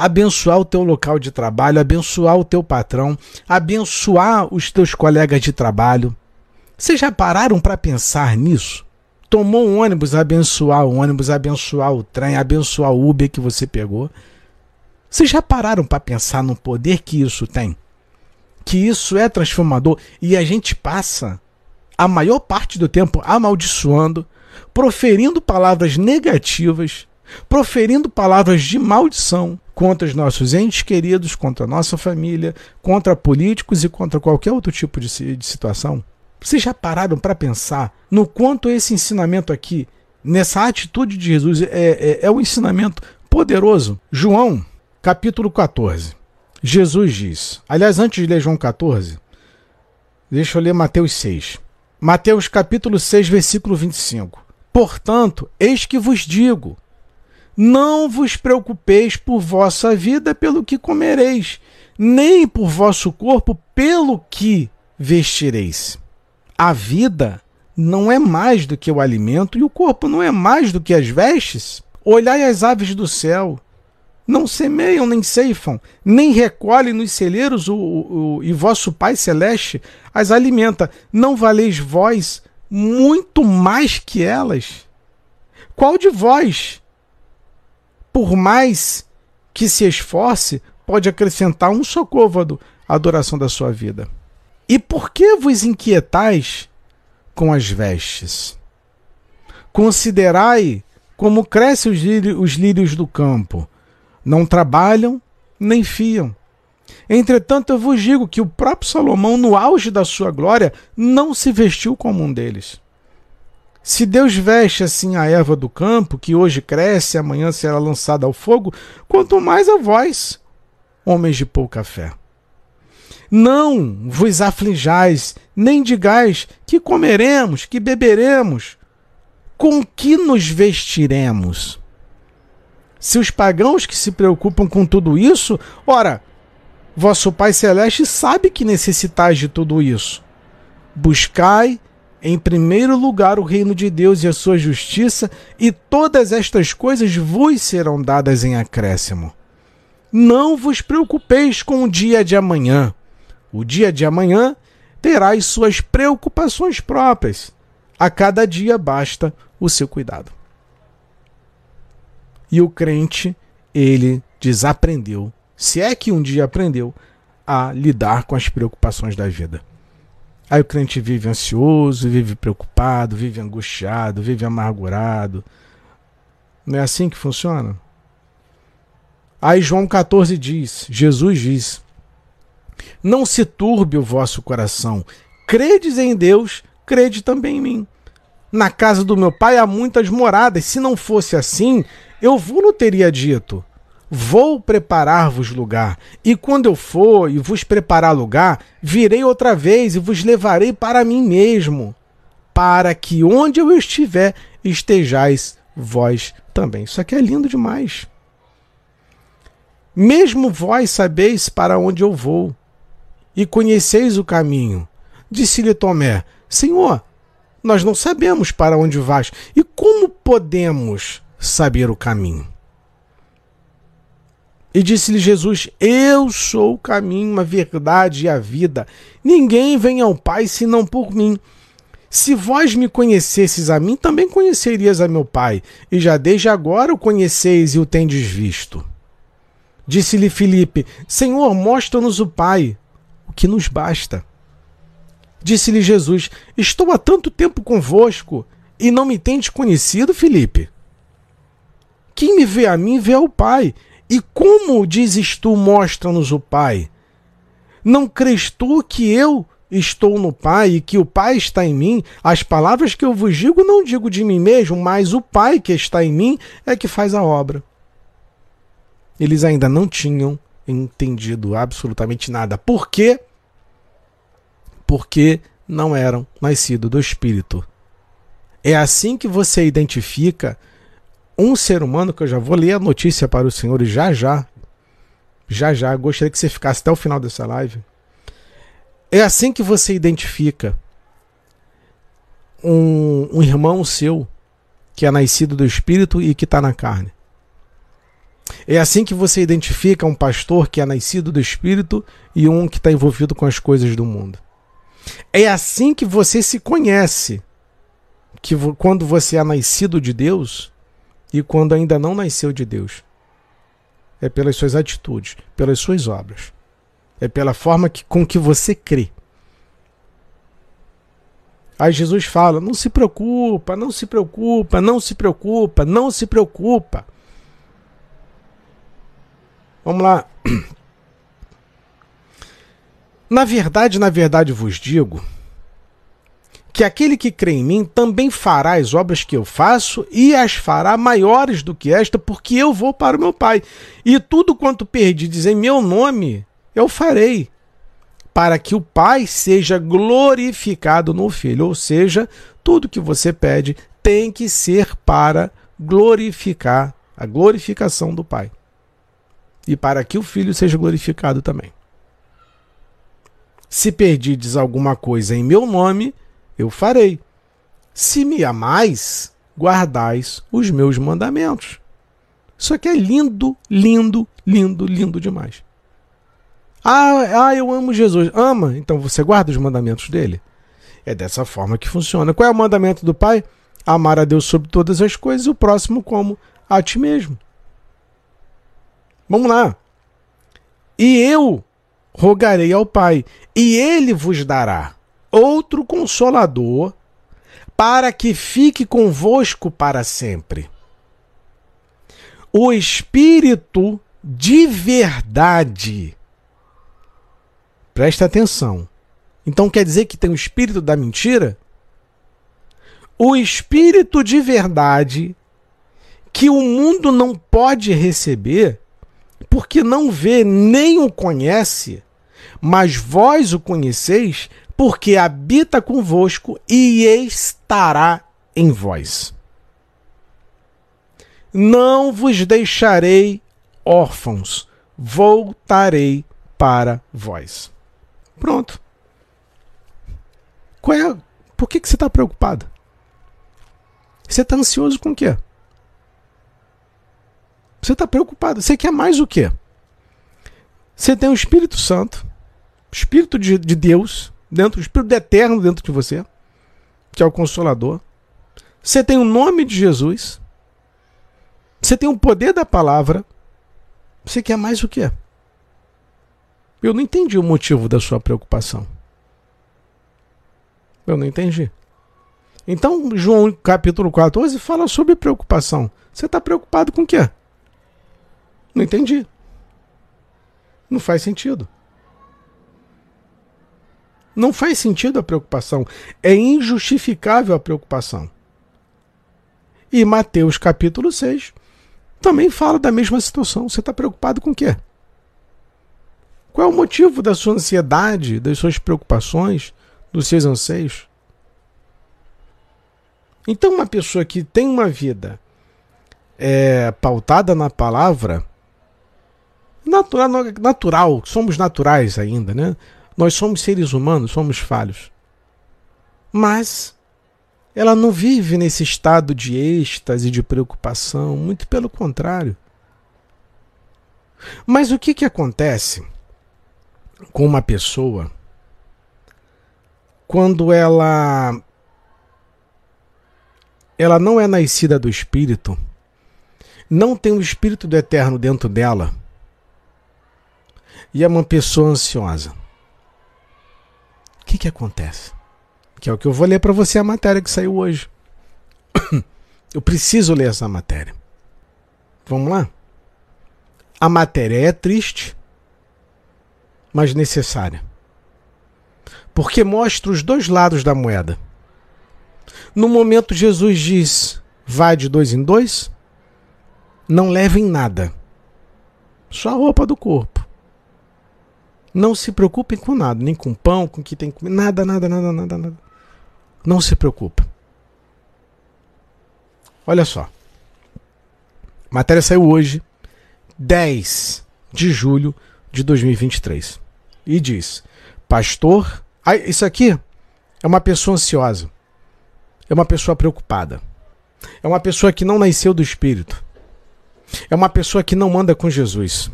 abençoar o teu local de trabalho, abençoar o teu patrão, abençoar os teus colegas de trabalho. Vocês já pararam para pensar nisso? Tomou um ônibus, abençoar o ônibus, abençoar o trem, abençoar o Uber que você pegou. Vocês já pararam para pensar no poder que isso tem? Que isso é transformador e a gente passa a maior parte do tempo amaldiçoando, proferindo palavras negativas, proferindo palavras de maldição contra os nossos entes queridos, contra a nossa família, contra políticos e contra qualquer outro tipo de, de situação? Vocês já pararam para pensar no quanto esse ensinamento aqui, nessa atitude de Jesus, é, é, é um ensinamento poderoso? João, capítulo 14. Jesus diz, aliás, antes de ler João 14, deixa eu ler Mateus 6. Mateus capítulo 6, versículo 25. Portanto, eis que vos digo: não vos preocupeis por vossa vida pelo que comereis, nem por vosso corpo pelo que vestireis. A vida não é mais do que o alimento e o corpo não é mais do que as vestes. Olhai as aves do céu, não semeiam nem ceifam, nem recolhem nos celeiros, o, o, o, e vosso Pai Celeste as alimenta. Não valeis vós muito mais que elas? Qual de vós, por mais que se esforce, pode acrescentar um só côvado à duração da sua vida? E por que vos inquietais com as vestes? Considerai como crescem os lírios do campo. Não trabalham nem fiam. Entretanto, eu vos digo que o próprio Salomão, no auge da sua glória, não se vestiu como um deles. Se Deus veste assim a erva do campo, que hoje cresce e amanhã será lançada ao fogo, quanto mais a vós, homens de pouca fé. Não vos aflijais, nem digais que comeremos, que beberemos, com que nos vestiremos. Se os pagãos que se preocupam com tudo isso, ora, Vosso Pai Celeste sabe que necessitais de tudo isso. Buscai, em primeiro lugar, o reino de Deus e a sua justiça, e todas estas coisas vos serão dadas em acréscimo. Não vos preocupeis com o dia de amanhã. O dia de amanhã terá as suas preocupações próprias. A cada dia basta o seu cuidado. E o crente, ele desaprendeu se é que um dia aprendeu a lidar com as preocupações da vida. Aí o crente vive ansioso, vive preocupado, vive angustiado, vive amargurado. Não é assim que funciona? Aí João 14 diz, Jesus diz: Não se turbe o vosso coração. Credes em Deus, crede também em mim. Na casa do meu pai há muitas moradas. Se não fosse assim, eu vos não teria dito. Vou preparar-vos lugar, e quando eu for e vos preparar lugar, virei outra vez e vos levarei para mim mesmo, para que onde eu estiver estejais vós também. Isso aqui é lindo demais. Mesmo vós sabeis para onde eu vou, e conheceis o caminho. Disse-lhe Tomé: Senhor, nós não sabemos para onde vais, e como podemos saber o caminho? E disse-lhe Jesus: Eu sou o caminho, a verdade e a vida. Ninguém vem ao Pai senão por mim. Se vós me conhecesses a mim, também conhecerias a meu Pai, e já desde agora o conheceis e o tendes visto. Disse-lhe Filipe: Senhor, mostra-nos o Pai, o que nos basta. Disse-lhe Jesus: Estou há tanto tempo convosco e não me tendes conhecido, Filipe? Quem me vê a mim vê ao Pai. E como dizes tu, mostra-nos o Pai? Não crês tu que eu estou no Pai e que o Pai está em mim? As palavras que eu vos digo não digo de mim mesmo, mas o Pai que está em mim é que faz a obra. Eles ainda não tinham entendido absolutamente nada. Por quê? Porque não eram nascidos do Espírito. É assim que você identifica um ser humano, que eu já vou ler a notícia para os senhores já já. Já já. Gostaria que você ficasse até o final dessa live. É assim que você identifica um, um irmão seu que é nascido do espírito e que está na carne. É assim que você identifica um pastor que é nascido do Espírito e um que está envolvido com as coisas do mundo. É assim que você se conhece, que quando você é nascido de Deus e quando ainda não nasceu de Deus. É pelas suas atitudes, pelas suas obras. É pela forma que, com que você crê. Aí Jesus fala: não se preocupa, não se preocupa, não se preocupa, não se preocupa. Vamos lá. Na verdade, na verdade vos digo que aquele que crê em mim também fará as obras que eu faço e as fará maiores do que esta, porque eu vou para o meu Pai. E tudo quanto perdides em meu nome, eu farei, para que o Pai seja glorificado no Filho. Ou seja, tudo que você pede tem que ser para glorificar a glorificação do Pai. E para que o Filho seja glorificado também. Se perdides alguma coisa em meu nome, eu farei. Se me amais, guardais os meus mandamentos. Isso aqui é lindo, lindo, lindo, lindo demais. Ah, ah, eu amo Jesus. Ama, então você guarda os mandamentos dele. É dessa forma que funciona. Qual é o mandamento do Pai? Amar a Deus sobre todas as coisas e o próximo como a ti mesmo. Vamos lá. E eu rogarei ao Pai, e ele vos dará outro consolador para que fique convosco para sempre. O Espírito de verdade. Presta atenção. Então quer dizer que tem o espírito da mentira? O espírito de verdade que o mundo não pode receber porque não vê nem o conhece, mas vós o conheceis, porque habita convosco e estará em vós. Não vos deixarei órfãos, voltarei para vós. Pronto. Qual é? Por que, que você está preocupado? Você está ansioso com o quê? Você está preocupado. Você quer mais o quê? Você tem o Espírito Santo, Espírito de, de Deus, dentro, o Espírito eterno dentro de você, que é o Consolador. Você tem o nome de Jesus. Você tem o poder da palavra. Você quer mais o quê? Eu não entendi o motivo da sua preocupação. Eu não entendi. Então, João capítulo 14 fala sobre preocupação. Você está preocupado com o quê? Não entendi. Não faz sentido. Não faz sentido a preocupação. É injustificável a preocupação. E Mateus capítulo 6 também fala da mesma situação. Você está preocupado com o quê? Qual é o motivo da sua ansiedade, das suas preocupações, dos seus anseios? Então, uma pessoa que tem uma vida é, pautada na palavra, natural, natural, somos naturais ainda, né? Nós somos seres humanos, somos falhos. Mas ela não vive nesse estado de êxtase, de preocupação, muito pelo contrário. Mas o que, que acontece com uma pessoa quando ela ela não é nascida do espírito, não tem o espírito do eterno dentro dela e é uma pessoa ansiosa? Que acontece? Que é o que eu vou ler para você a matéria que saiu hoje. Eu preciso ler essa matéria. Vamos lá? A matéria é triste, mas necessária. Porque mostra os dois lados da moeda. No momento, Jesus diz: vai de dois em dois, não levem nada, só a roupa do corpo. Não se preocupem com nada, nem com pão, com o que tem que comer, nada, nada, nada, nada, nada. Não se preocupa. Olha só. A matéria saiu hoje, 10 de julho de 2023. E diz: Pastor, ah, isso aqui é uma pessoa ansiosa. É uma pessoa preocupada. É uma pessoa que não nasceu do espírito. é uma pessoa que não anda com Jesus.